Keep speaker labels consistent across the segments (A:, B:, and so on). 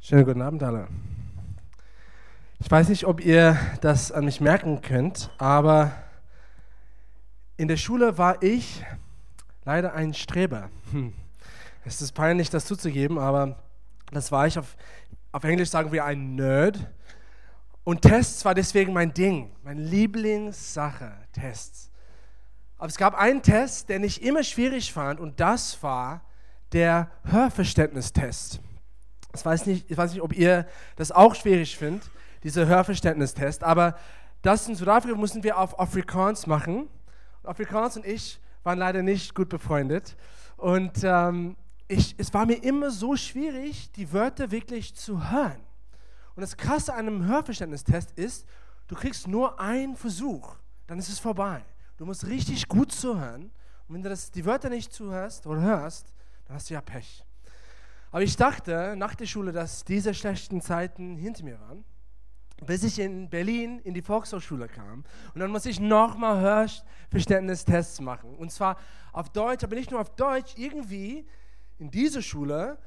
A: Schönen guten Abend alle. Ich weiß nicht, ob ihr das an mich merken könnt, aber in der Schule war ich leider ein Streber. Hm. Es ist peinlich, das zuzugeben, aber das war ich. Auf, auf Englisch sagen wir ein Nerd. Und Tests war deswegen mein Ding, meine Lieblingssache, Tests. Aber es gab einen Test, den ich immer schwierig fand, und das war der Hörverständnistest. Ich weiß nicht, ich weiß nicht ob ihr das auch schwierig findet, dieser Hörverständnistest, aber das in Südafrika mussten wir auf Afrikaans machen. Afrikaans und ich waren leider nicht gut befreundet. Und ähm, ich, es war mir immer so schwierig, die Wörter wirklich zu hören. Und das Krasse an einem Hörverständnistest ist, du kriegst nur einen Versuch, dann ist es vorbei. Du musst richtig gut zuhören. Und wenn du das, die Wörter nicht zuhörst oder hörst, dann hast du ja Pech. Aber ich dachte nach der Schule, dass diese schlechten Zeiten hinter mir waren, bis ich in Berlin in die Volkshochschule kam. Und dann muss ich nochmal Hörverständnistests machen. Und zwar auf Deutsch, aber nicht nur auf Deutsch, irgendwie in dieser Schule,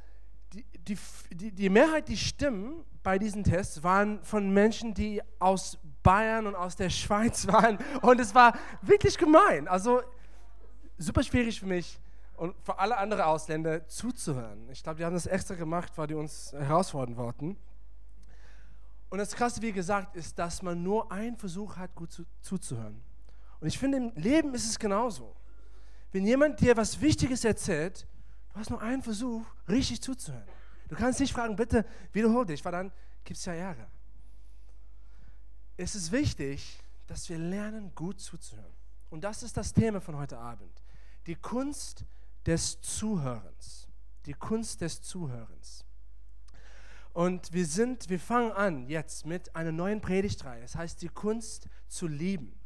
A: die, die, die, die Mehrheit der Stimmen bei diesen Tests waren von Menschen, die aus Bayern und aus der Schweiz waren. Und es war wirklich gemein. Also super schwierig für mich und für alle anderen Ausländer zuzuhören. Ich glaube, die haben das extra gemacht, weil die uns herausfordern wollten. Und das Krasse, wie gesagt, ist, dass man nur einen Versuch hat, gut zu, zuzuhören. Und ich finde, im Leben ist es genauso. Wenn jemand dir was Wichtiges erzählt, du hast nur einen Versuch, richtig zuzuhören. Du kannst nicht fragen, bitte wiederhol dich, weil dann gibt es ja Ärger. Es ist wichtig, dass wir lernen, gut zuzuhören. Und das ist das Thema von heute Abend. Die Kunst, des Zuhörens. Die Kunst des Zuhörens. Und wir sind, wir fangen an jetzt mit einer neuen Predigtreihe. Es heißt die Kunst zu lieben.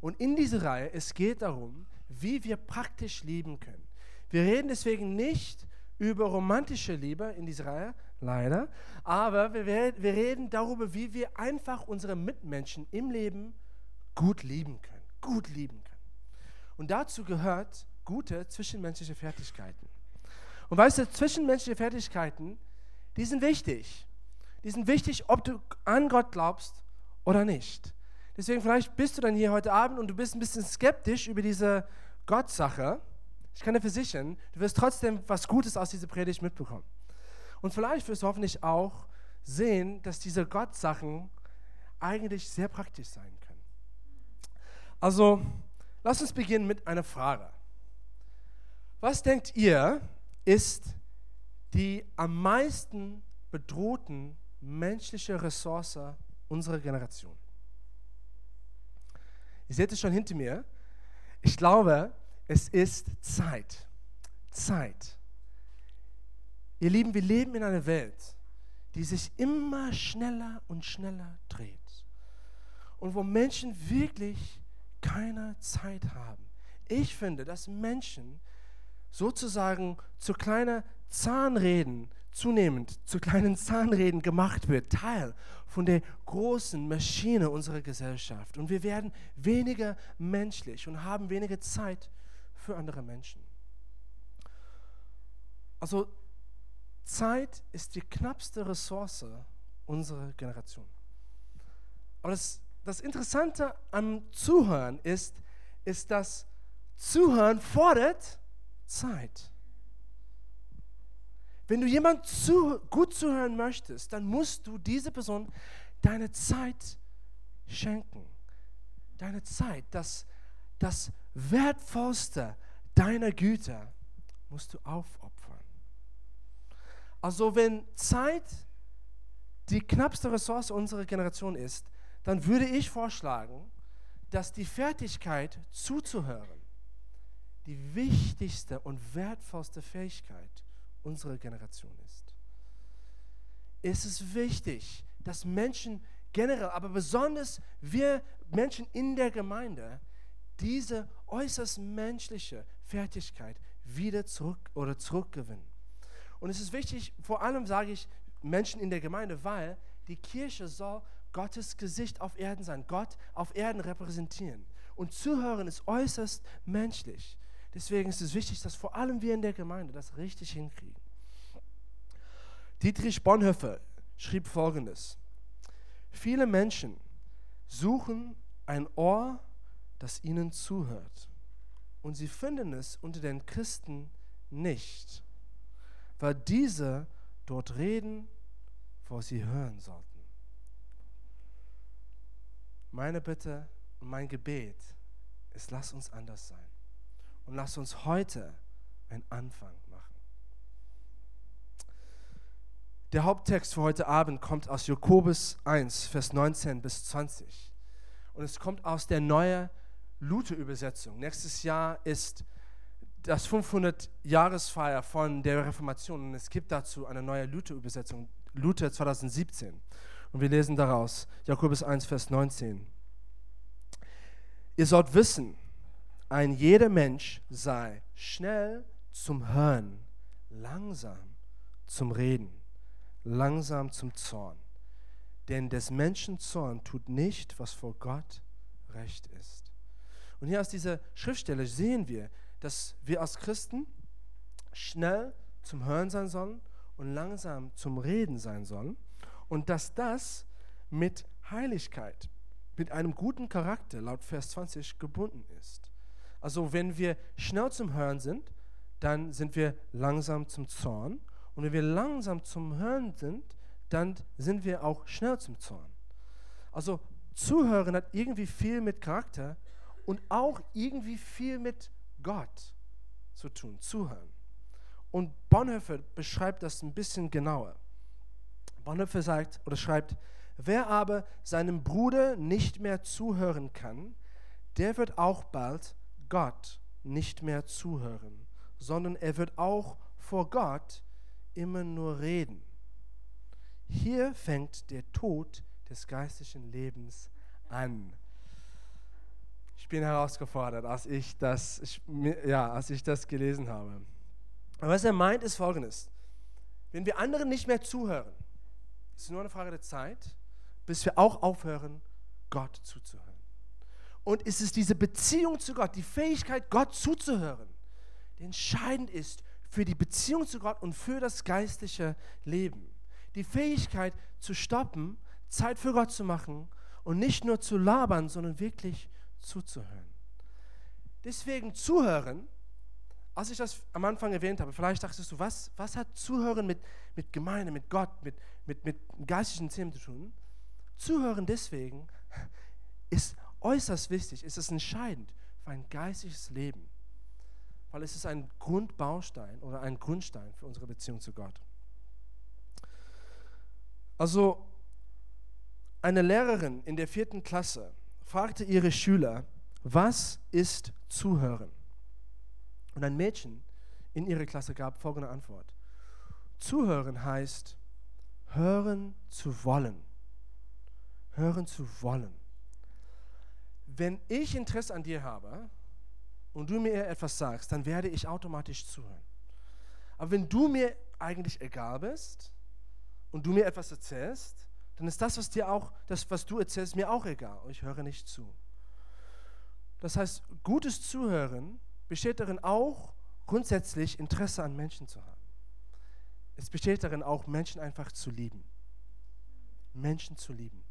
A: Und in dieser Reihe, es geht darum, wie wir praktisch lieben können. Wir reden deswegen nicht über romantische Liebe in dieser Reihe, leider, aber wir, wir reden darüber, wie wir einfach unsere Mitmenschen im Leben gut lieben können. Gut lieben können. Und dazu gehört gute zwischenmenschliche Fertigkeiten. Und weißt du, zwischenmenschliche Fertigkeiten, die sind wichtig. Die sind wichtig, ob du an Gott glaubst oder nicht. Deswegen vielleicht bist du dann hier heute Abend und du bist ein bisschen skeptisch über diese Gottsache. Ich kann dir versichern, du wirst trotzdem was Gutes aus dieser Predigt mitbekommen. Und vielleicht wirst du hoffentlich auch sehen, dass diese Gottsachen eigentlich sehr praktisch sein können. Also, lass uns beginnen mit einer Frage. Was denkt ihr, ist die am meisten bedrohten menschliche Ressource unserer Generation? Ihr seht es schon hinter mir. Ich glaube, es ist Zeit. Zeit. Ihr Lieben, wir leben in einer Welt, die sich immer schneller und schneller dreht. Und wo Menschen wirklich keine Zeit haben. Ich finde, dass Menschen sozusagen zu kleinen Zahnräden, zunehmend zu kleinen Zahnräden gemacht wird, Teil von der großen Maschine unserer Gesellschaft. Und wir werden weniger menschlich und haben weniger Zeit für andere Menschen. Also Zeit ist die knappste Ressource unserer Generation. Aber das, das Interessante am Zuhören ist, ist, dass Zuhören fordert Zeit. Wenn du jemand zu, gut zuhören möchtest, dann musst du diese Person deine Zeit schenken. Deine Zeit, das, das Wertvollste deiner Güter musst du aufopfern. Also wenn Zeit die knappste Ressource unserer Generation ist, dann würde ich vorschlagen, dass die Fertigkeit zuzuhören die wichtigste und wertvollste Fähigkeit unserer Generation ist. Es ist wichtig, dass Menschen generell, aber besonders wir Menschen in der Gemeinde, diese äußerst menschliche Fertigkeit wieder zurück oder zurückgewinnen. Und es ist wichtig, vor allem sage ich Menschen in der Gemeinde, weil die Kirche soll Gottes Gesicht auf Erden sein, Gott auf Erden repräsentieren. Und zuhören ist äußerst menschlich. Deswegen ist es wichtig, dass vor allem wir in der Gemeinde das richtig hinkriegen. Dietrich Bonhoeffer schrieb folgendes. Viele Menschen suchen ein Ohr, das ihnen zuhört. Und sie finden es unter den Christen nicht, weil diese dort reden, wo sie hören sollten. Meine Bitte und mein Gebet ist, lass uns anders sein. Und lass uns heute einen Anfang machen. Der Haupttext für heute Abend kommt aus Jakobus 1, Vers 19 bis 20. Und es kommt aus der neuen Luther-Übersetzung. Nächstes Jahr ist das 500-Jahresfeier von der Reformation und es gibt dazu eine neue Luther-Übersetzung, Luther 2017. Und wir lesen daraus Jakobus 1, Vers 19. Ihr sollt wissen, ein jeder Mensch sei schnell zum Hören, langsam zum Reden, langsam zum Zorn. Denn des Menschen Zorn tut nicht, was vor Gott recht ist. Und hier aus dieser Schriftstelle sehen wir, dass wir als Christen schnell zum Hören sein sollen und langsam zum Reden sein sollen und dass das mit Heiligkeit, mit einem guten Charakter laut Vers 20 gebunden ist. Also wenn wir schnell zum Hören sind, dann sind wir langsam zum Zorn. Und wenn wir langsam zum Hören sind, dann sind wir auch schnell zum Zorn. Also Zuhören hat irgendwie viel mit Charakter und auch irgendwie viel mit Gott zu tun. Zuhören. Und Bonhoeffer beschreibt das ein bisschen genauer. Bonhoeffer sagt oder schreibt, wer aber seinem Bruder nicht mehr zuhören kann, der wird auch bald Gott nicht mehr zuhören, sondern er wird auch vor Gott immer nur reden. Hier fängt der Tod des geistlichen Lebens an. Ich bin herausgefordert, als ich das, ich, ja, als ich das gelesen habe. Aber was er meint, ist folgendes. Wenn wir anderen nicht mehr zuhören, ist es nur eine Frage der Zeit, bis wir auch aufhören, Gott zuzuhören. Und es ist diese Beziehung zu Gott, die Fähigkeit, Gott zuzuhören, die entscheidend ist für die Beziehung zu Gott und für das geistliche Leben. Die Fähigkeit zu stoppen, Zeit für Gott zu machen und nicht nur zu labern, sondern wirklich zuzuhören. Deswegen zuhören, als ich das am Anfang erwähnt habe, vielleicht dachtest du, was, was hat Zuhören mit, mit Gemeinde, mit Gott, mit, mit, mit geistlichen Themen zu tun? Zuhören deswegen ist äußerst wichtig, es ist entscheidend für ein geistiges Leben, weil es ist ein Grundbaustein oder ein Grundstein für unsere Beziehung zu Gott. Also eine Lehrerin in der vierten Klasse fragte ihre Schüler, was ist Zuhören? Und ein Mädchen in ihrer Klasse gab folgende Antwort. Zuhören heißt hören zu wollen. Hören zu wollen wenn ich Interesse an dir habe und du mir etwas sagst, dann werde ich automatisch zuhören. Aber wenn du mir eigentlich egal bist und du mir etwas erzählst, dann ist das, was dir auch, das, was du erzählst, mir auch egal. Ich höre nicht zu. Das heißt, gutes Zuhören besteht darin auch, grundsätzlich Interesse an Menschen zu haben. Es besteht darin auch, Menschen einfach zu lieben. Menschen zu lieben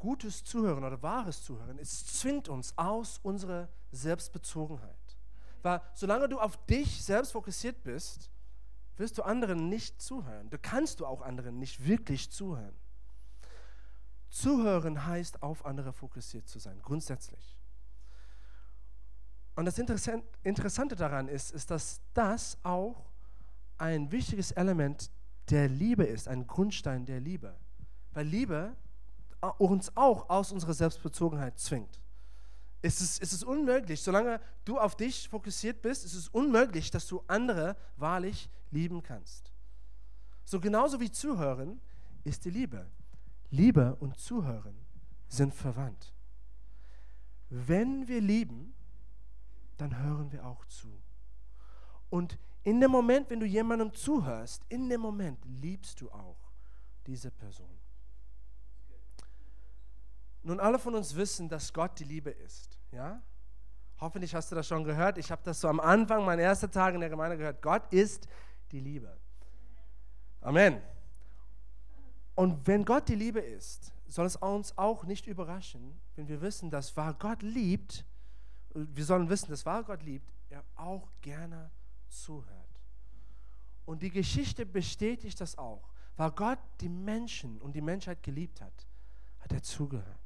A: gutes Zuhören oder wahres Zuhören, es zwingt uns aus unserer Selbstbezogenheit. Weil solange du auf dich selbst fokussiert bist, wirst du anderen nicht zuhören. Du kannst du auch anderen nicht wirklich zuhören. Zuhören heißt, auf andere fokussiert zu sein, grundsätzlich. Und das Interessante daran ist, ist, dass das auch ein wichtiges Element der Liebe ist, ein Grundstein der Liebe. Weil Liebe uns auch aus unserer Selbstbezogenheit zwingt. Es ist, es ist unmöglich, solange du auf dich fokussiert bist, es ist unmöglich, dass du andere wahrlich lieben kannst. So genauso wie Zuhören ist die Liebe. Liebe und Zuhören sind verwandt. Wenn wir lieben, dann hören wir auch zu. Und in dem Moment, wenn du jemandem zuhörst, in dem Moment liebst du auch diese Person. Nun, alle von uns wissen, dass Gott die Liebe ist. Ja? Hoffentlich hast du das schon gehört. Ich habe das so am Anfang, mein erster Tag in der Gemeinde gehört. Gott ist die Liebe. Amen. Und wenn Gott die Liebe ist, soll es uns auch nicht überraschen, wenn wir wissen, dass weil Gott liebt, wir sollen wissen, dass weil Gott liebt, er auch gerne zuhört. Und die Geschichte bestätigt das auch. Weil Gott die Menschen und die Menschheit geliebt hat, hat er zugehört.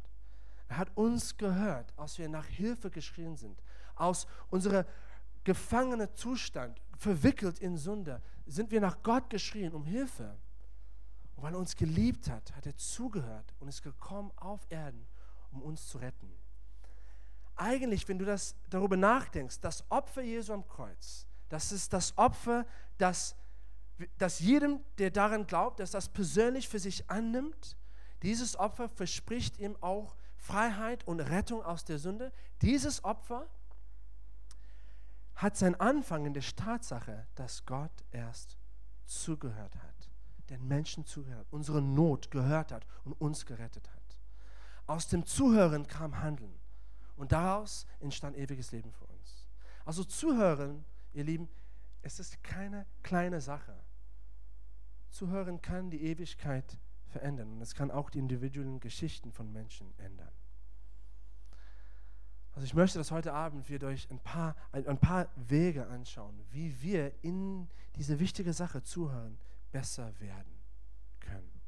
A: Er hat uns gehört, als wir nach Hilfe geschrien sind, aus unserem gefangenen Zustand, verwickelt in Sünde, sind wir nach Gott geschrien um Hilfe. Und weil er uns geliebt hat, hat er zugehört und ist gekommen auf Erden, um uns zu retten. Eigentlich, wenn du das darüber nachdenkst, das Opfer Jesu am Kreuz, das ist das Opfer, das, das jedem, der daran glaubt, dass das persönlich für sich annimmt, dieses Opfer verspricht ihm auch Freiheit und Rettung aus der Sünde. Dieses Opfer hat seinen Anfang in der Tatsache, dass Gott erst zugehört hat den Menschen zugehört, unsere Not gehört hat und uns gerettet hat. Aus dem Zuhören kam Handeln und daraus entstand ewiges Leben für uns. Also Zuhören, ihr Lieben, es ist keine kleine Sache. Zuhören kann die Ewigkeit verändern und es kann auch die individuellen Geschichten von Menschen ändern. Also ich möchte, dass heute Abend wir durch ein paar, ein, ein paar Wege anschauen, wie wir in diese wichtige Sache zuhören, besser werden können.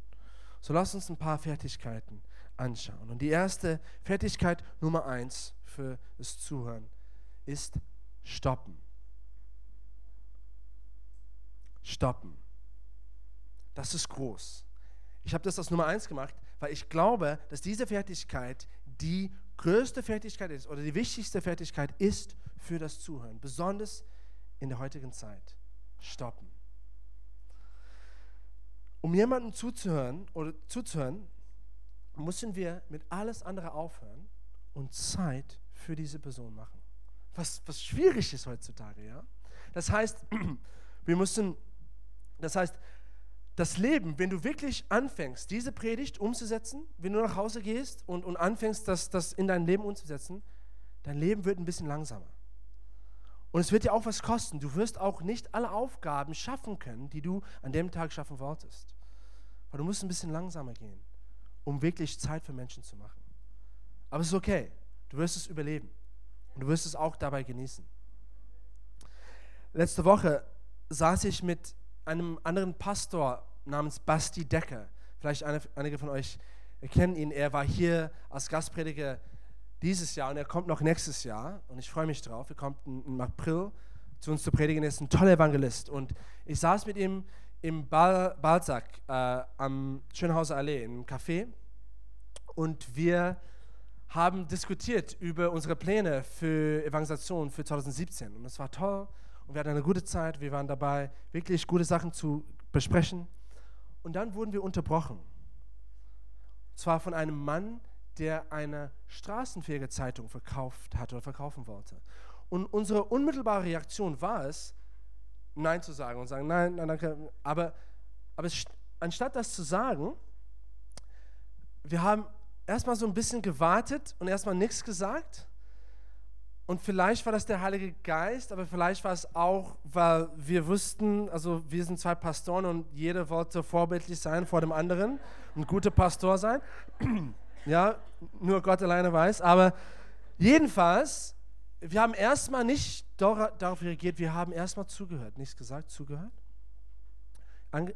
A: So lass uns ein paar Fertigkeiten anschauen. Und die erste Fertigkeit Nummer eins für das Zuhören ist stoppen. Stoppen. Das ist groß. Ich habe das als Nummer eins gemacht, weil ich glaube, dass diese Fertigkeit die größte Fertigkeit ist oder die wichtigste Fertigkeit ist für das Zuhören, besonders in der heutigen Zeit. Stoppen. Um jemandem zuzuhören oder zuzuhören, müssen wir mit alles andere aufhören und Zeit für diese Person machen. Was, was schwierig ist heutzutage, ja? Das heißt, wir müssen, das heißt, das Leben, wenn du wirklich anfängst, diese Predigt umzusetzen, wenn du nach Hause gehst und, und anfängst, das, das in dein Leben umzusetzen, dein Leben wird ein bisschen langsamer. Und es wird dir auch was kosten. Du wirst auch nicht alle Aufgaben schaffen können, die du an dem Tag schaffen wolltest. Aber du musst ein bisschen langsamer gehen, um wirklich Zeit für Menschen zu machen. Aber es ist okay. Du wirst es überleben. Und du wirst es auch dabei genießen. Letzte Woche saß ich mit einem anderen Pastor namens Basti Decker. Vielleicht eine, einige von euch kennen ihn. Er war hier als Gastprediger dieses Jahr und er kommt noch nächstes Jahr. Und ich freue mich drauf. Er kommt im April zu uns zu predigen. Er ist ein toller Evangelist. Und ich saß mit ihm im Bal Balzac äh, am Schönhauser Allee im Café und wir haben diskutiert über unsere Pläne für Evangelisation für 2017 und es war toll und wir hatten eine gute Zeit, wir waren dabei, wirklich gute Sachen zu besprechen und dann wurden wir unterbrochen. Und zwar von einem Mann, der eine straßenfähige Zeitung verkauft hat oder verkaufen wollte. Und unsere unmittelbare Reaktion war es, Nein zu sagen und sagen, nein, nein, danke. Aber, aber anstatt das zu sagen, wir haben erstmal so ein bisschen gewartet und erstmal nichts gesagt. Und vielleicht war das der Heilige Geist, aber vielleicht war es auch, weil wir wussten, also wir sind zwei Pastoren und jeder wollte vorbildlich sein vor dem anderen, ein guter Pastor sein. ja, nur Gott alleine weiß. Aber jedenfalls wir haben erstmal nicht darauf reagiert, wir haben erstmal zugehört, nichts gesagt, zugehört.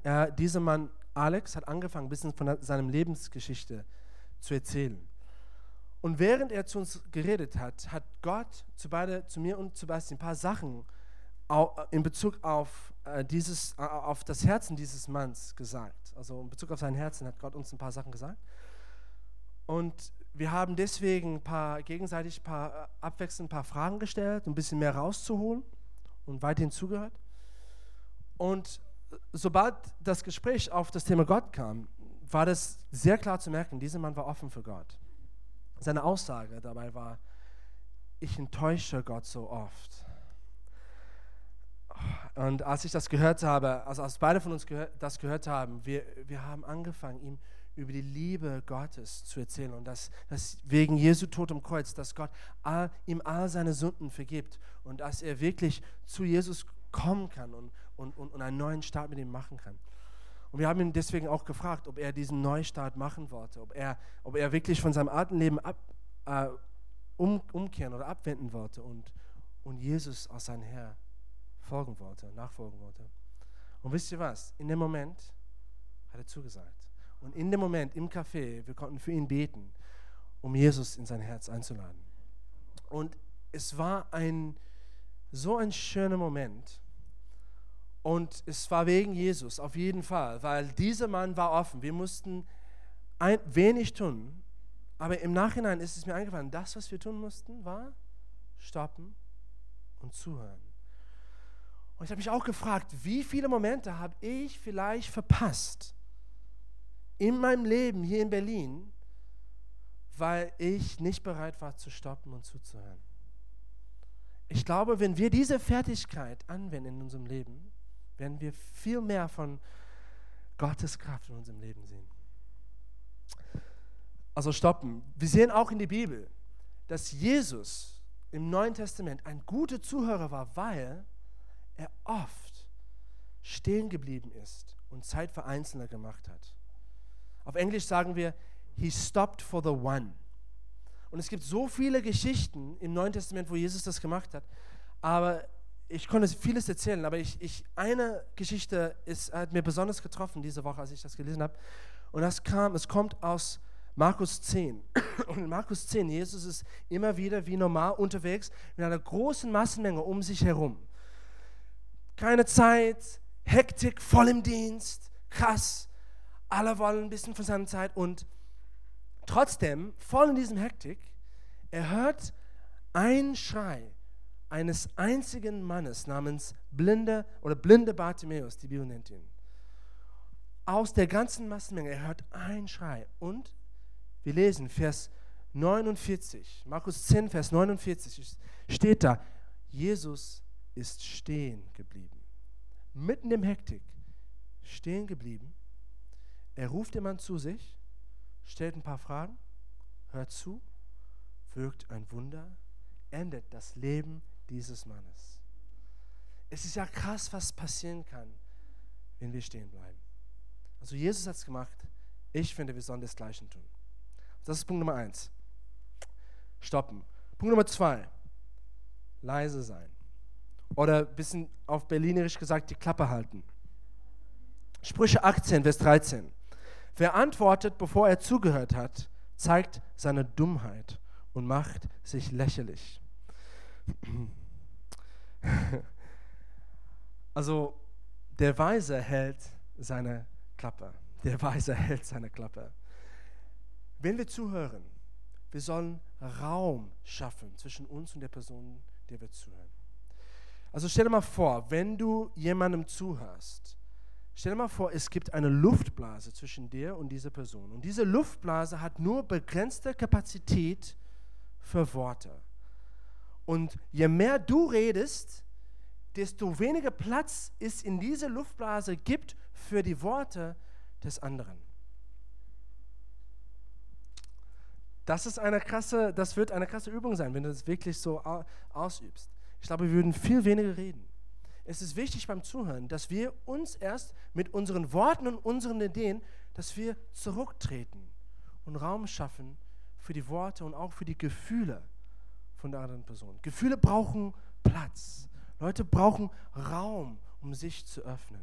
A: Äh, dieser Mann, Alex, hat angefangen, ein bisschen von seiner Lebensgeschichte zu erzählen. Und während er zu uns geredet hat, hat Gott zu, beide, zu mir und zu Basti ein paar Sachen in Bezug auf, äh, dieses, äh, auf das Herzen dieses Manns gesagt. Also in Bezug auf sein Herzen hat Gott uns ein paar Sachen gesagt. Und wir haben deswegen ein paar, gegenseitig ein paar, äh, abwechselnd ein paar Fragen gestellt, um ein bisschen mehr rauszuholen und weiterhin zugehört. Und sobald das Gespräch auf das Thema Gott kam, war das sehr klar zu merken, dieser Mann war offen für Gott. Seine Aussage dabei war, ich enttäusche Gott so oft. Und als ich das gehört habe, also als beide von uns das gehört haben, wir, wir haben angefangen, ihm über die Liebe Gottes zu erzählen und dass, dass wegen Jesu Tod am Kreuz, dass Gott all, ihm all seine Sünden vergibt und dass er wirklich zu Jesus kommen kann und, und, und einen neuen Start mit ihm machen kann. Und wir haben ihn deswegen auch gefragt, ob er diesen Neustart machen wollte, ob er, ob er wirklich von seinem alten Leben ab, äh, um, umkehren oder abwenden wollte und, und Jesus als sein Herr folgen wollte, nachfolgen wollte. Und wisst ihr was? In dem Moment hat er zugesagt. Und in dem Moment im Café, wir konnten für ihn beten, um Jesus in sein Herz einzuladen. Und es war ein so ein schöner Moment. Und es war wegen Jesus, auf jeden Fall, weil dieser Mann war offen. Wir mussten ein, wenig tun, aber im Nachhinein ist es mir eingefallen, das, was wir tun mussten, war stoppen und zuhören. Und ich habe mich auch gefragt, wie viele Momente habe ich vielleicht verpasst in meinem Leben hier in Berlin, weil ich nicht bereit war zu stoppen und zuzuhören. Ich glaube, wenn wir diese Fertigkeit anwenden in unserem Leben, werden wir viel mehr von Gottes Kraft in unserem Leben sehen. Also stoppen. Wir sehen auch in der Bibel, dass Jesus im Neuen Testament ein guter Zuhörer war, weil er oft stehen geblieben ist und Zeit für Einzelne gemacht hat. Auf Englisch sagen wir, he stopped for the one. Und es gibt so viele Geschichten im Neuen Testament, wo Jesus das gemacht hat. Aber ich konnte vieles erzählen, aber ich, ich, eine Geschichte ist, hat mir besonders getroffen diese Woche, als ich das gelesen habe. Und das kam, es kommt aus Markus 10. Und in Markus 10, Jesus ist immer wieder wie normal unterwegs mit einer großen Massenmenge um sich herum. Keine Zeit, Hektik, voll im Dienst, krass. Alle wollen ein bisschen von seiner Zeit und Trotzdem, voll in diesem Hektik, er hört einen Schrei eines einzigen Mannes namens Blinde oder blinde Bartimäus, die Bibel nennt ihn. Aus der ganzen Massenmenge, er hört einen Schrei. Und wir lesen Vers 49, Markus 10, Vers 49, steht da, Jesus ist stehen geblieben. Mitten im Hektik, stehen geblieben. Er ruft den Mann zu sich stellt ein paar Fragen, hört zu, wirkt ein Wunder, endet das Leben dieses Mannes. Es ist ja krass, was passieren kann, wenn wir stehen bleiben. Also Jesus hat es gemacht. Ich finde, wir sollen das Gleiche tun. Das ist Punkt Nummer eins. Stoppen. Punkt Nummer zwei. Leise sein. Oder ein bisschen auf Berlinerisch gesagt, die Klappe halten. Sprüche 18, Vers 13. Wer antwortet, bevor er zugehört hat, zeigt seine Dummheit und macht sich lächerlich. Also der Weise hält seine Klappe. Der Weise hält seine Klappe. Wenn wir zuhören, wir sollen Raum schaffen zwischen uns und der Person, der wir zuhören. Also stell dir mal vor, wenn du jemandem zuhörst, Stell dir mal vor, es gibt eine Luftblase zwischen dir und dieser Person. Und diese Luftblase hat nur begrenzte Kapazität für Worte. Und je mehr du redest, desto weniger Platz es in dieser Luftblase gibt für die Worte des anderen. Das ist eine krasse, das wird eine krasse Übung sein, wenn du das wirklich so ausübst. Ich glaube, wir würden viel weniger reden es ist wichtig beim Zuhören, dass wir uns erst mit unseren Worten und unseren Ideen, dass wir zurücktreten und Raum schaffen für die Worte und auch für die Gefühle von der anderen Person. Gefühle brauchen Platz. Leute brauchen Raum, um sich zu öffnen.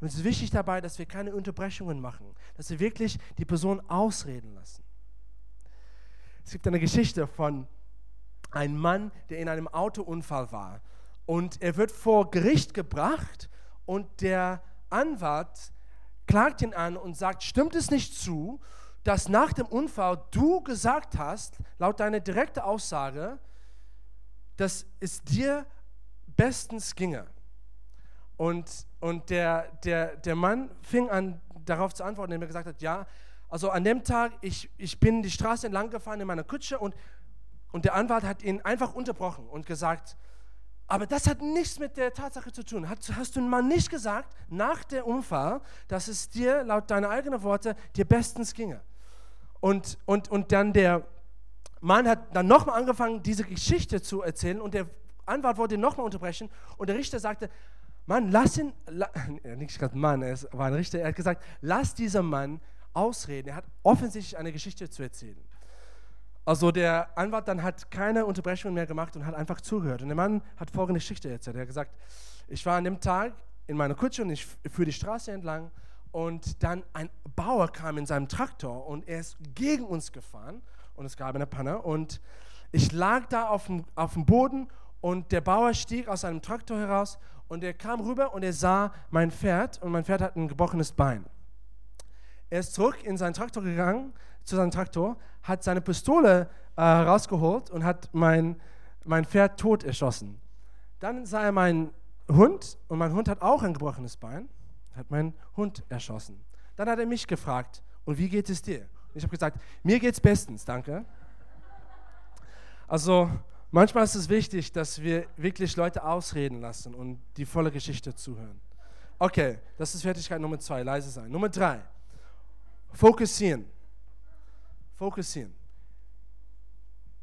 A: Und es ist wichtig dabei, dass wir keine Unterbrechungen machen, dass wir wirklich die Person ausreden lassen. Es gibt eine Geschichte von einem Mann, der in einem Autounfall war und er wird vor Gericht gebracht und der Anwalt klagt ihn an und sagt, stimmt es nicht zu, dass nach dem Unfall du gesagt hast, laut deiner direkten Aussage, dass es dir bestens ginge. Und, und der, der, der Mann fing an, darauf zu antworten, indem er gesagt hat, ja, also an dem Tag, ich, ich bin die Straße entlang gefahren in meiner Kutsche und, und der Anwalt hat ihn einfach unterbrochen und gesagt, aber das hat nichts mit der Tatsache zu tun. Hast, hast du mal nicht gesagt, nach der Unfall, dass es dir, laut deiner eigenen Worte, dir bestens ginge? Und, und, und dann der Mann hat dann nochmal angefangen, diese Geschichte zu erzählen und der Anwalt wollte ihn nochmal unterbrechen und der Richter sagte, Mann, lass ihn, la, nicht gerade Mann, er war ein Richter, er hat gesagt, lass dieser Mann ausreden. Er hat offensichtlich eine Geschichte zu erzählen. Also der Anwalt dann hat keine Unterbrechung mehr gemacht und hat einfach zugehört. Und der Mann hat folgende Geschichte erzählt. Er hat gesagt, ich war an dem Tag in meiner Kutsche und ich fuhr die Straße entlang und dann ein Bauer kam in seinem Traktor und er ist gegen uns gefahren und es gab eine Panne und ich lag da auf dem, auf dem Boden und der Bauer stieg aus seinem Traktor heraus und er kam rüber und er sah mein Pferd und mein Pferd hat ein gebrochenes Bein. Er ist zurück in seinen Traktor gegangen, zu seinem Traktor, hat seine Pistole äh, rausgeholt und hat mein, mein Pferd tot erschossen. Dann sah er meinen Hund und mein Hund hat auch ein gebrochenes Bein, hat meinen Hund erschossen. Dann hat er mich gefragt, und wie geht es dir? Ich habe gesagt, mir geht es bestens, danke. Also manchmal ist es wichtig, dass wir wirklich Leute ausreden lassen und die volle Geschichte zuhören. Okay, das ist Fertigkeit Nummer zwei, leise sein. Nummer drei, fokussieren. Fokussieren.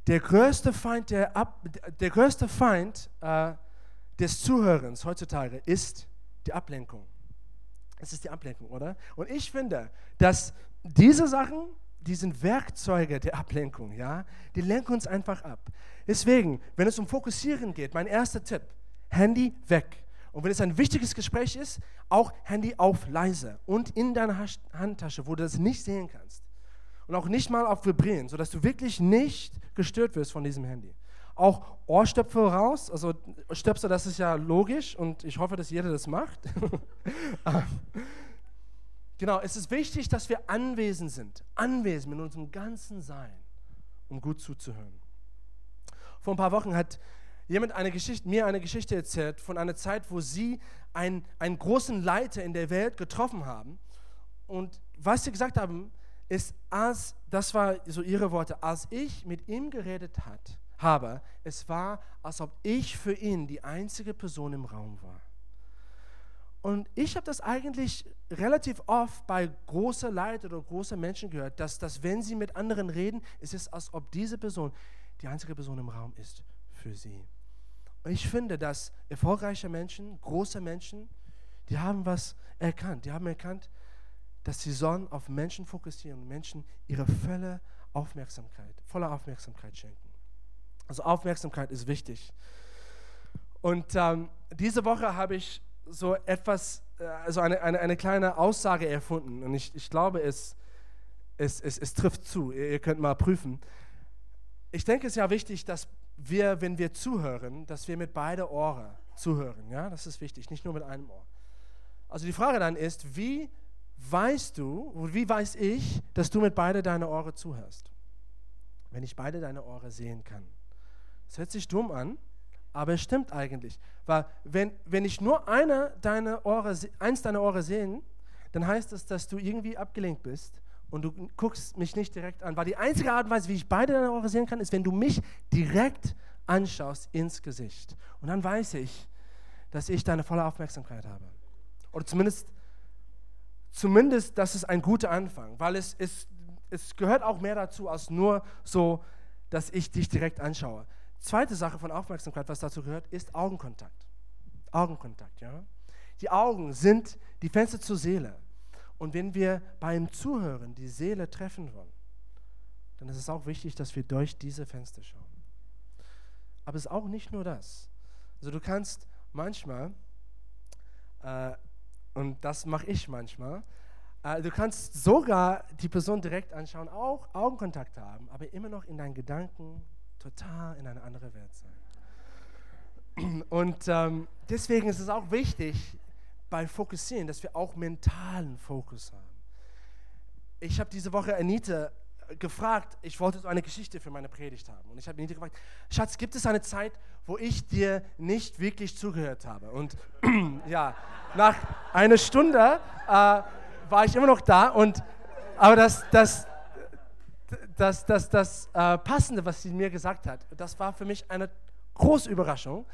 A: Der größte Feind, der, Ab, der größte Feind äh, des Zuhörens heutzutage ist die Ablenkung. Es ist die Ablenkung, oder? Und ich finde, dass diese Sachen, die sind Werkzeuge der Ablenkung, ja? Die lenken uns einfach ab. Deswegen, wenn es um Fokussieren geht, mein erster Tipp, Handy weg. Und wenn es ein wichtiges Gespräch ist, auch Handy auf leise und in deiner Handtasche, wo du das nicht sehen kannst. Und auch nicht mal auf Vibrieren, sodass du wirklich nicht gestört wirst von diesem Handy. Auch Ohrstöpsel raus, also Stöpsel, das ist ja logisch und ich hoffe, dass jeder das macht. Ähm, genau, es ist wichtig, dass wir anwesend sind, anwesend mit unserem ganzen Sein, um gut zuzuhören. Vor ein paar Wochen hat jemand eine Geschichte, mir eine Geschichte erzählt von einer Zeit, wo sie einen, einen großen Leiter in der Welt getroffen haben. Und was sie gesagt haben, ist, als, das war so ihre Worte, als ich mit ihm geredet hat, habe, es war, als ob ich für ihn die einzige Person im Raum war. Und ich habe das eigentlich relativ oft bei großer Leid oder großen Menschen gehört, dass, dass wenn sie mit anderen reden, ist es, als ob diese Person die einzige Person im Raum ist für sie. Und ich finde, dass erfolgreiche Menschen, große Menschen, die haben was erkannt. Die haben erkannt, dass sie sollen auf Menschen fokussieren und Menschen ihre volle Aufmerksamkeit, volle Aufmerksamkeit schenken. Also Aufmerksamkeit ist wichtig. Und ähm, diese Woche habe ich so etwas, äh, also eine, eine, eine kleine Aussage erfunden und ich, ich glaube, es, es, es, es trifft zu. Ihr, ihr könnt mal prüfen. Ich denke, es ist ja wichtig, dass wir, wenn wir zuhören, dass wir mit beiden Ohren zuhören. Ja, das ist wichtig, nicht nur mit einem Ohr. Also die Frage dann ist, wie weißt du, wie weiß ich, dass du mit beide deine Ohren zuhörst? Wenn ich beide deine Ohren sehen kann. Das hört sich dumm an, aber es stimmt eigentlich. Weil wenn, wenn ich nur eine deine Ohren, eins deiner Ohren sehe, dann heißt das, dass du irgendwie abgelenkt bist und du guckst mich nicht direkt an. Weil die einzige Art und Weise, wie ich beide deine Ohren sehen kann, ist, wenn du mich direkt anschaust ins Gesicht. Und dann weiß ich, dass ich deine volle Aufmerksamkeit habe. Oder zumindest zumindest, das ist ein guter Anfang, weil es, es, es gehört auch mehr dazu, als nur so, dass ich dich direkt anschaue. Zweite Sache von Aufmerksamkeit, was dazu gehört, ist Augenkontakt. Augenkontakt, ja. Die Augen sind die Fenster zur Seele. Und wenn wir beim Zuhören die Seele treffen wollen, dann ist es auch wichtig, dass wir durch diese Fenster schauen. Aber es ist auch nicht nur das. Also du kannst manchmal äh, und das mache ich manchmal. Äh, du kannst sogar die Person direkt anschauen, auch Augenkontakt haben, aber immer noch in deinen Gedanken total in eine andere Welt sein. Und ähm, deswegen ist es auch wichtig, bei Fokussieren, dass wir auch mentalen Fokus haben. Ich habe diese Woche Anita gefragt, ich wollte so eine Geschichte für meine Predigt haben. Und ich habe Anita gefragt, Schatz, gibt es eine Zeit, wo ich dir nicht wirklich zugehört habe? Und ja, nach einer Stunde äh, war ich immer noch da. Und, aber das, das, das, das, das äh, Passende, was sie mir gesagt hat, das war für mich eine große Überraschung,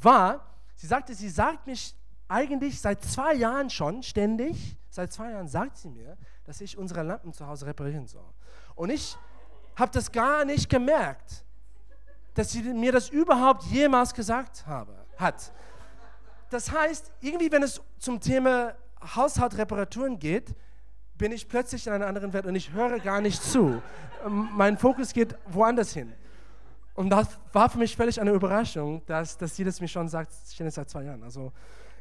A: war, sie sagte, sie sagt mich eigentlich seit zwei Jahren schon ständig, seit zwei Jahren sagt sie mir, dass ich unsere Lampen zu Hause reparieren soll. Und ich habe das gar nicht gemerkt, dass sie mir das überhaupt jemals gesagt habe, hat. das heißt, irgendwie, wenn es zum Thema Haushaltsreparaturen geht, bin ich plötzlich in einer anderen Welt und ich höre gar nicht zu. Ähm, mein Fokus geht woanders hin. Und das war für mich völlig eine Überraschung, dass, dass sie das mir schon sagt, schon seit zwei Jahren. Also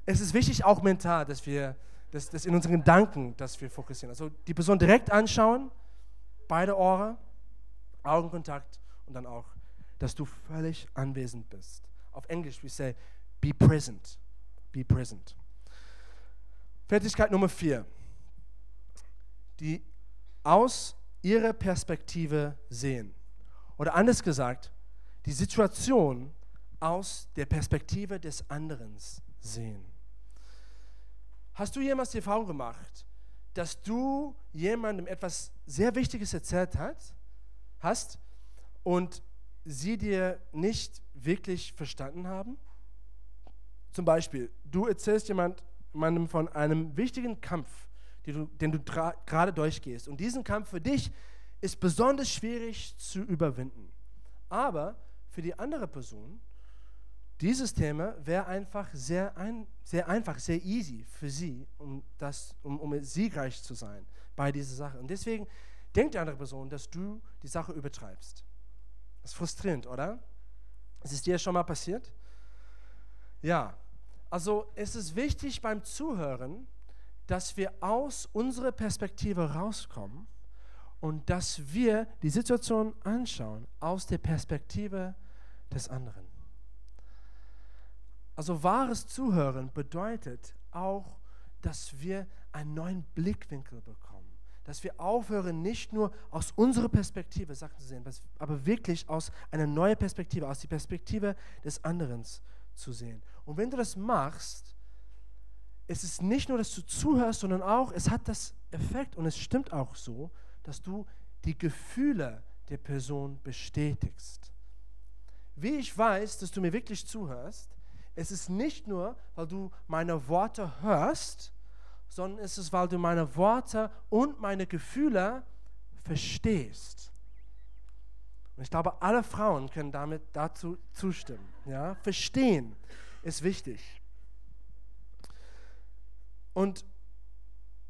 A: es ist wichtig, auch mental, dass wir das in unseren Gedanken, dass wir fokussieren. Also die Person direkt anschauen, beide Ohren, Augenkontakt und dann auch, dass du völlig anwesend bist. Auf Englisch, we say, be present. Be present. Fertigkeit Nummer vier. Die aus ihrer Perspektive sehen. Oder anders gesagt, die Situation aus der Perspektive des anderen sehen. Hast du jemals die Erfahrung gemacht, dass du jemandem etwas sehr Wichtiges erzählt hat, hast und sie dir nicht wirklich verstanden haben? Zum Beispiel, du erzählst jemand, jemandem von einem wichtigen Kampf, den du, den du gerade durchgehst. Und diesen Kampf für dich ist besonders schwierig zu überwinden. Aber für die andere Person dieses Thema wäre einfach sehr, ein, sehr einfach, sehr easy für sie, um, das, um, um siegreich zu sein bei dieser Sache. Und deswegen denkt die andere Person, dass du die Sache übertreibst. Das ist frustrierend, oder? Ist es dir schon mal passiert? Ja, also es ist wichtig beim Zuhören, dass wir aus unserer Perspektive rauskommen und dass wir die Situation anschauen aus der Perspektive des anderen. Also wahres Zuhören bedeutet auch, dass wir einen neuen Blickwinkel bekommen. Dass wir aufhören, nicht nur aus unserer Perspektive Sachen zu sehen, aber wirklich aus einer neuen Perspektive, aus der Perspektive des anderen zu sehen. Und wenn du das machst, es ist nicht nur, dass du zuhörst, sondern auch, es hat das Effekt und es stimmt auch so, dass du die Gefühle der Person bestätigst. Wie ich weiß, dass du mir wirklich zuhörst, es ist nicht nur, weil du meine Worte hörst, sondern es ist, weil du meine Worte und meine Gefühle verstehst. Und ich glaube, alle Frauen können damit dazu zustimmen. Ja? Verstehen ist wichtig. Und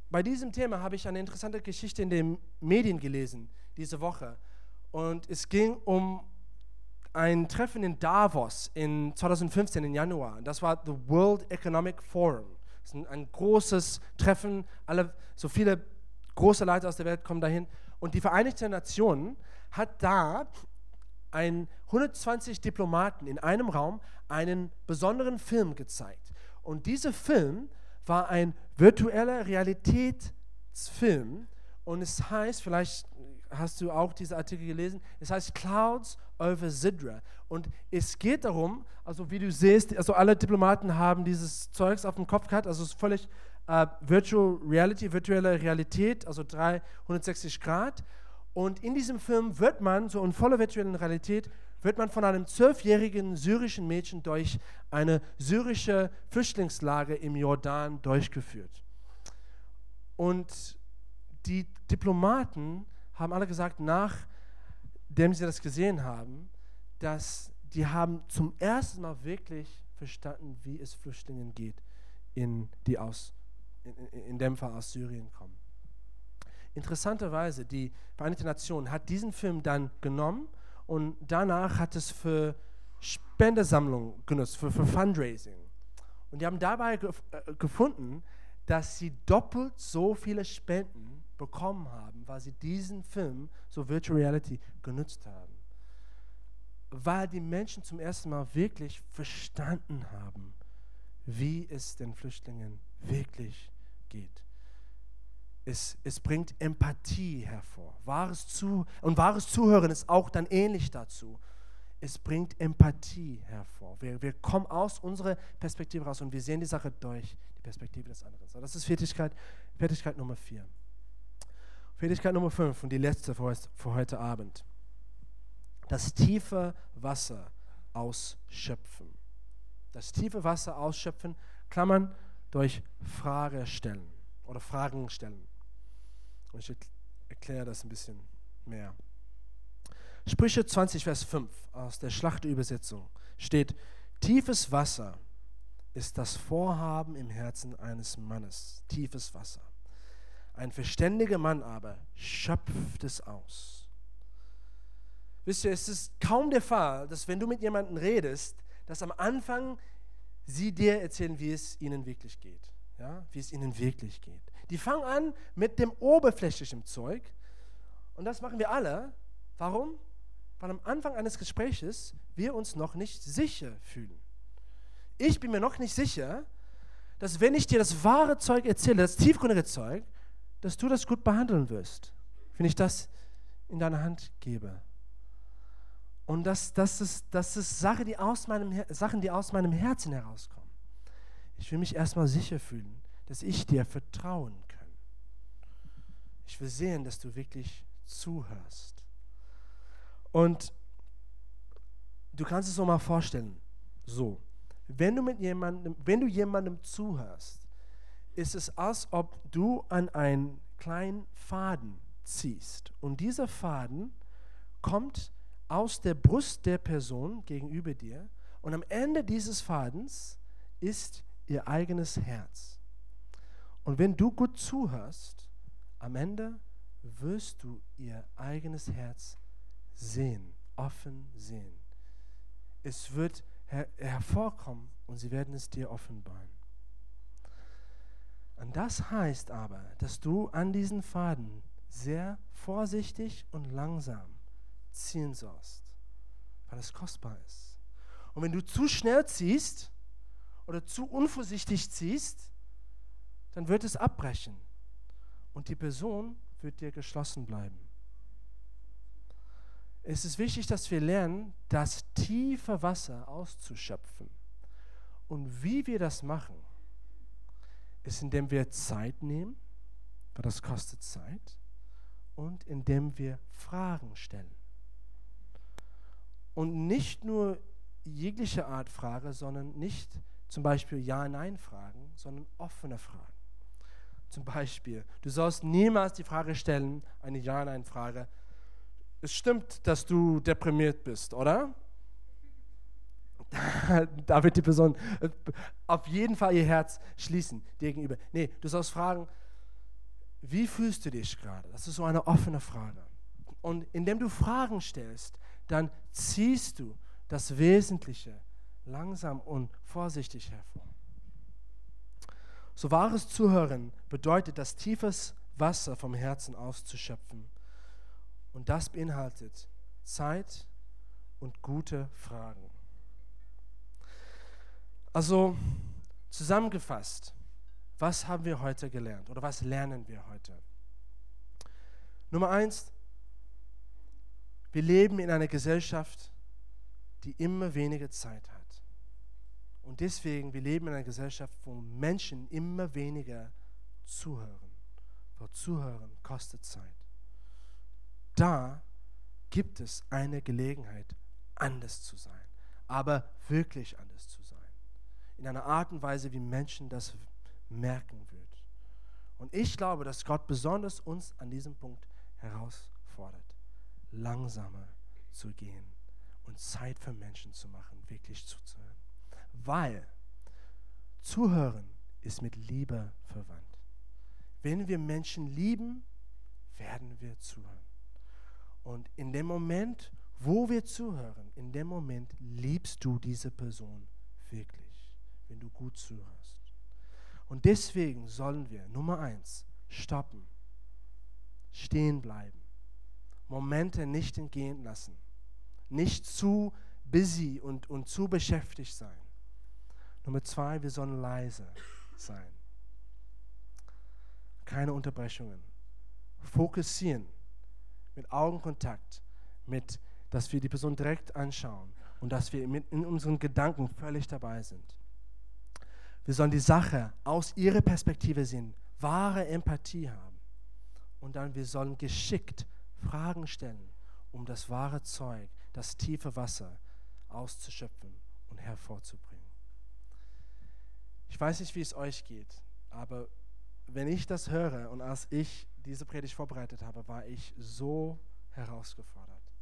A: bei diesem Thema habe ich eine interessante Geschichte in den Medien gelesen diese Woche. Und es ging um ein Treffen in Davos in 2015 im Januar. Das war the World Economic Forum. Das ist ein, großes Treffen, alle, so viele große Leute aus der Welt kommen dahin. Und die Vereinigten Nationen hat da ein 120 Diplomaten in einem Raum einen besonderen Film gezeigt. Und dieser Film war ein virtueller Realitätsfilm. Und es heißt, vielleicht hast du auch diese Artikel gelesen, es heißt Clouds over Sidra. Und es geht darum, also wie du siehst, also alle Diplomaten haben dieses Zeugs auf dem Kopf gehabt, also es ist völlig äh, Virtual Reality, virtuelle Realität, also 360 Grad. Und in diesem Film wird man, so in voller virtuellen Realität, wird man von einem zwölfjährigen syrischen Mädchen durch eine syrische Flüchtlingslager im Jordan durchgeführt. Und die Diplomaten haben alle gesagt, nachdem sie das gesehen haben, dass die haben zum ersten Mal wirklich verstanden, wie es Flüchtlingen geht, in, die aus, in, in dem Fall aus Syrien kommen. Interessanterweise, die Vereinigten Nationen hat diesen Film dann genommen und danach hat es für Spendesammlungen genutzt, für, für Fundraising. Und die haben dabei äh, gefunden, dass sie doppelt so viele Spenden bekommen haben, weil sie diesen Film, so Virtual Reality, genutzt haben. Weil die Menschen zum ersten Mal wirklich verstanden haben, wie es den Flüchtlingen wirklich geht. Es, es bringt Empathie hervor. Wahres Zu und wahres Zuhören ist auch dann ähnlich dazu. Es bringt Empathie hervor. Wir, wir kommen aus unserer Perspektive raus und wir sehen die Sache durch die Perspektive des anderen. So, das ist Fertigkeit, Fertigkeit Nummer vier. Fertigkeit Nummer 5 und die letzte für heute Abend. Das tiefe Wasser ausschöpfen. Das tiefe Wasser ausschöpfen, Klammern durch Frage stellen oder Fragen stellen. Und ich erkläre das ein bisschen mehr. Sprüche 20, Vers 5 aus der Schlachterübersetzung steht: Tiefes Wasser ist das Vorhaben im Herzen eines Mannes, tiefes Wasser. Ein verständiger Mann aber schöpft es aus. Wisst ihr, es ist kaum der Fall, dass wenn du mit jemandem redest, dass am Anfang sie dir erzählen, wie es ihnen wirklich geht. Ja, wie es ihnen wirklich geht. Die fangen an mit dem oberflächlichen Zeug und das machen wir alle. Warum? Weil am Anfang eines Gespräches wir uns noch nicht sicher fühlen. Ich bin mir noch nicht sicher, dass wenn ich dir das wahre Zeug erzähle, das tiefgründige Zeug, dass du das gut behandeln wirst, wenn ich das in deine Hand gebe. Und das, das, ist, das ist Sache, die aus meinem, Sachen, die aus meinem Herzen herauskommen. Ich will mich erstmal sicher fühlen, dass ich dir vertrauen kann. Ich will sehen, dass du wirklich zuhörst. Und du kannst es so mal vorstellen, so, wenn du mit jemandem, wenn du jemandem zuhörst, ist es, als ob du an einen kleinen Faden ziehst. Und dieser Faden kommt aus der Brust der Person gegenüber dir und am Ende dieses Fadens ist ihr eigenes Herz. Und wenn du gut zuhörst, am Ende wirst du ihr eigenes Herz sehen, offen sehen. Es wird her hervorkommen und sie werden es dir offenbaren. Und das heißt aber, dass du an diesen Faden sehr vorsichtig und langsam ziehen sollst, weil es kostbar ist. Und wenn du zu schnell ziehst oder zu unvorsichtig ziehst, dann wird es abbrechen und die Person wird dir geschlossen bleiben. Es ist wichtig, dass wir lernen, das tiefe Wasser auszuschöpfen. Und wie wir das machen, ist, indem wir Zeit nehmen, weil das kostet Zeit, und indem wir Fragen stellen. Und nicht nur jegliche Art Frage, sondern nicht zum Beispiel Ja-Nein-Fragen, sondern offene Fragen. Zum Beispiel, du sollst niemals die Frage stellen, eine Ja-Nein-Frage, es stimmt, dass du deprimiert bist, oder? da wird die Person äh, auf jeden Fall ihr Herz schließen dir gegenüber. Nee, du sollst fragen, wie fühlst du dich gerade? Das ist so eine offene Frage. Und indem du Fragen stellst, dann ziehst du das Wesentliche langsam und vorsichtig hervor. So wahres Zuhören bedeutet, das tiefes Wasser vom Herzen auszuschöpfen. Und das beinhaltet Zeit und gute Fragen. Also zusammengefasst, was haben wir heute gelernt oder was lernen wir heute? Nummer eins, wir leben in einer Gesellschaft, die immer weniger Zeit hat. Und deswegen, wir leben in einer Gesellschaft, wo Menschen immer weniger zuhören. Weil Zuhören kostet Zeit. Da gibt es eine Gelegenheit, anders zu sein. Aber wirklich anders zu sein. In einer Art und Weise, wie Menschen das merken wird. Und ich glaube, dass Gott besonders uns an diesem Punkt herausfordert langsamer zu gehen und Zeit für Menschen zu machen, wirklich zuzuhören. Weil Zuhören ist mit Liebe verwandt. Wenn wir Menschen lieben, werden wir zuhören. Und in dem Moment, wo wir zuhören, in dem Moment liebst du diese Person wirklich, wenn du gut zuhörst. Und deswegen sollen wir, Nummer eins, stoppen, stehen bleiben Momente nicht entgehen lassen. Nicht zu busy und, und zu beschäftigt sein. Nummer zwei, wir sollen leise sein. Keine Unterbrechungen. Fokussieren. Mit Augenkontakt. Mit, dass wir die Person direkt anschauen und dass wir in unseren Gedanken völlig dabei sind. Wir sollen die Sache aus ihrer Perspektive sehen, wahre Empathie haben. Und dann wir sollen geschickt Fragen stellen, um das wahre Zeug, das tiefe Wasser auszuschöpfen und hervorzubringen. Ich weiß nicht, wie es euch geht, aber wenn ich das höre und als ich diese Predigt vorbereitet habe, war ich so herausgefordert.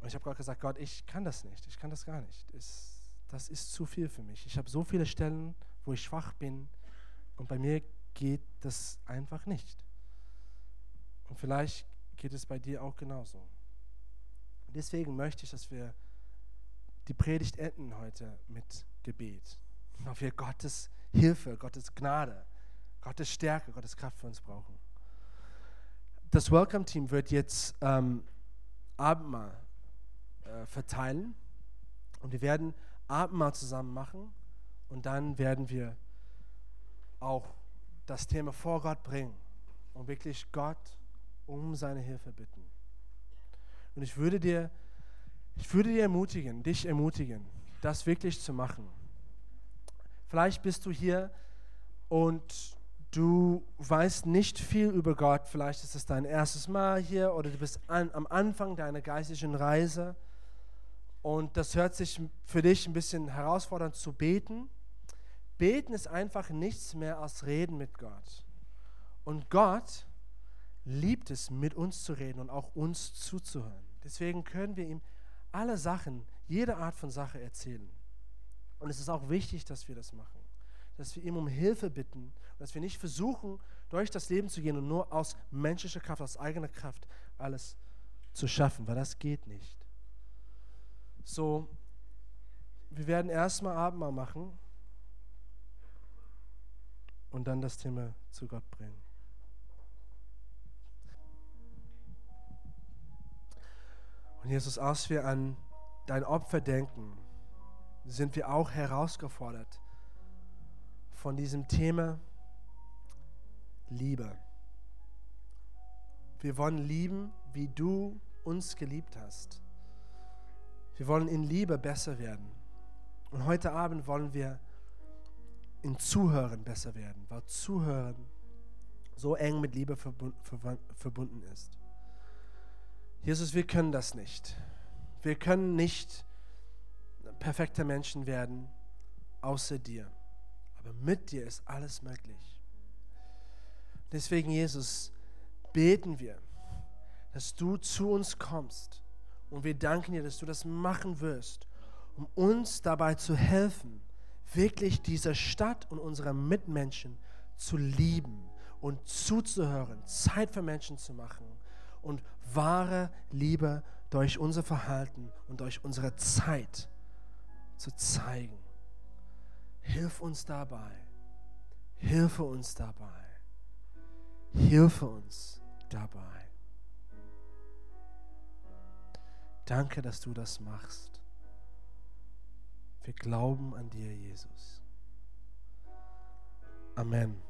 A: Und ich habe Gott gesagt, Gott, ich kann das nicht, ich kann das gar nicht. Es, das ist zu viel für mich. Ich habe so viele Stellen, wo ich schwach bin und bei mir geht das einfach nicht. Und vielleicht geht es bei dir auch genauso. Deswegen möchte ich, dass wir die Predigt enden heute mit Gebet. Ob wir Gottes Hilfe, Gottes Gnade, Gottes Stärke, Gottes Kraft für uns brauchen. Das Welcome-Team wird jetzt ähm, Abendmahl äh, verteilen und wir werden Abendmahl zusammen machen und dann werden wir auch das Thema vor Gott bringen und wirklich Gott um seine Hilfe bitten. Und ich würde dir, ich würde dir ermutigen, dich ermutigen, das wirklich zu machen. Vielleicht bist du hier und du weißt nicht viel über Gott. Vielleicht ist es dein erstes Mal hier oder du bist an, am Anfang deiner geistlichen Reise und das hört sich für dich ein bisschen herausfordernd zu beten. Beten ist einfach nichts mehr als Reden mit Gott. Und Gott liebt es, mit uns zu reden und auch uns zuzuhören. Deswegen können wir ihm alle Sachen, jede Art von Sache erzählen. Und es ist auch wichtig, dass wir das machen. Dass wir ihm um Hilfe bitten dass wir nicht versuchen, durch das Leben zu gehen und nur aus menschlicher Kraft, aus eigener Kraft alles zu schaffen, weil das geht nicht. So, wir werden erstmal Abendmahl machen und dann das Thema zu Gott bringen. Und Jesus, als wir an dein Opfer denken, sind wir auch herausgefordert von diesem Thema Liebe. Wir wollen lieben, wie du uns geliebt hast. Wir wollen in Liebe besser werden. Und heute Abend wollen wir in Zuhören besser werden, weil Zuhören so eng mit Liebe verbunden ist. Jesus, wir können das nicht. Wir können nicht perfekte Menschen werden außer dir. Aber mit dir ist alles möglich. Deswegen, Jesus, beten wir, dass du zu uns kommst. Und wir danken dir, dass du das machen wirst, um uns dabei zu helfen, wirklich diese Stadt und unsere Mitmenschen zu lieben und zuzuhören, Zeit für Menschen zu machen und wahre Liebe durch unser Verhalten und durch unsere Zeit zu zeigen. Hilf uns dabei. Hilfe uns dabei. Hilfe uns dabei. Danke, dass du das machst. Wir glauben an dir, Jesus. Amen.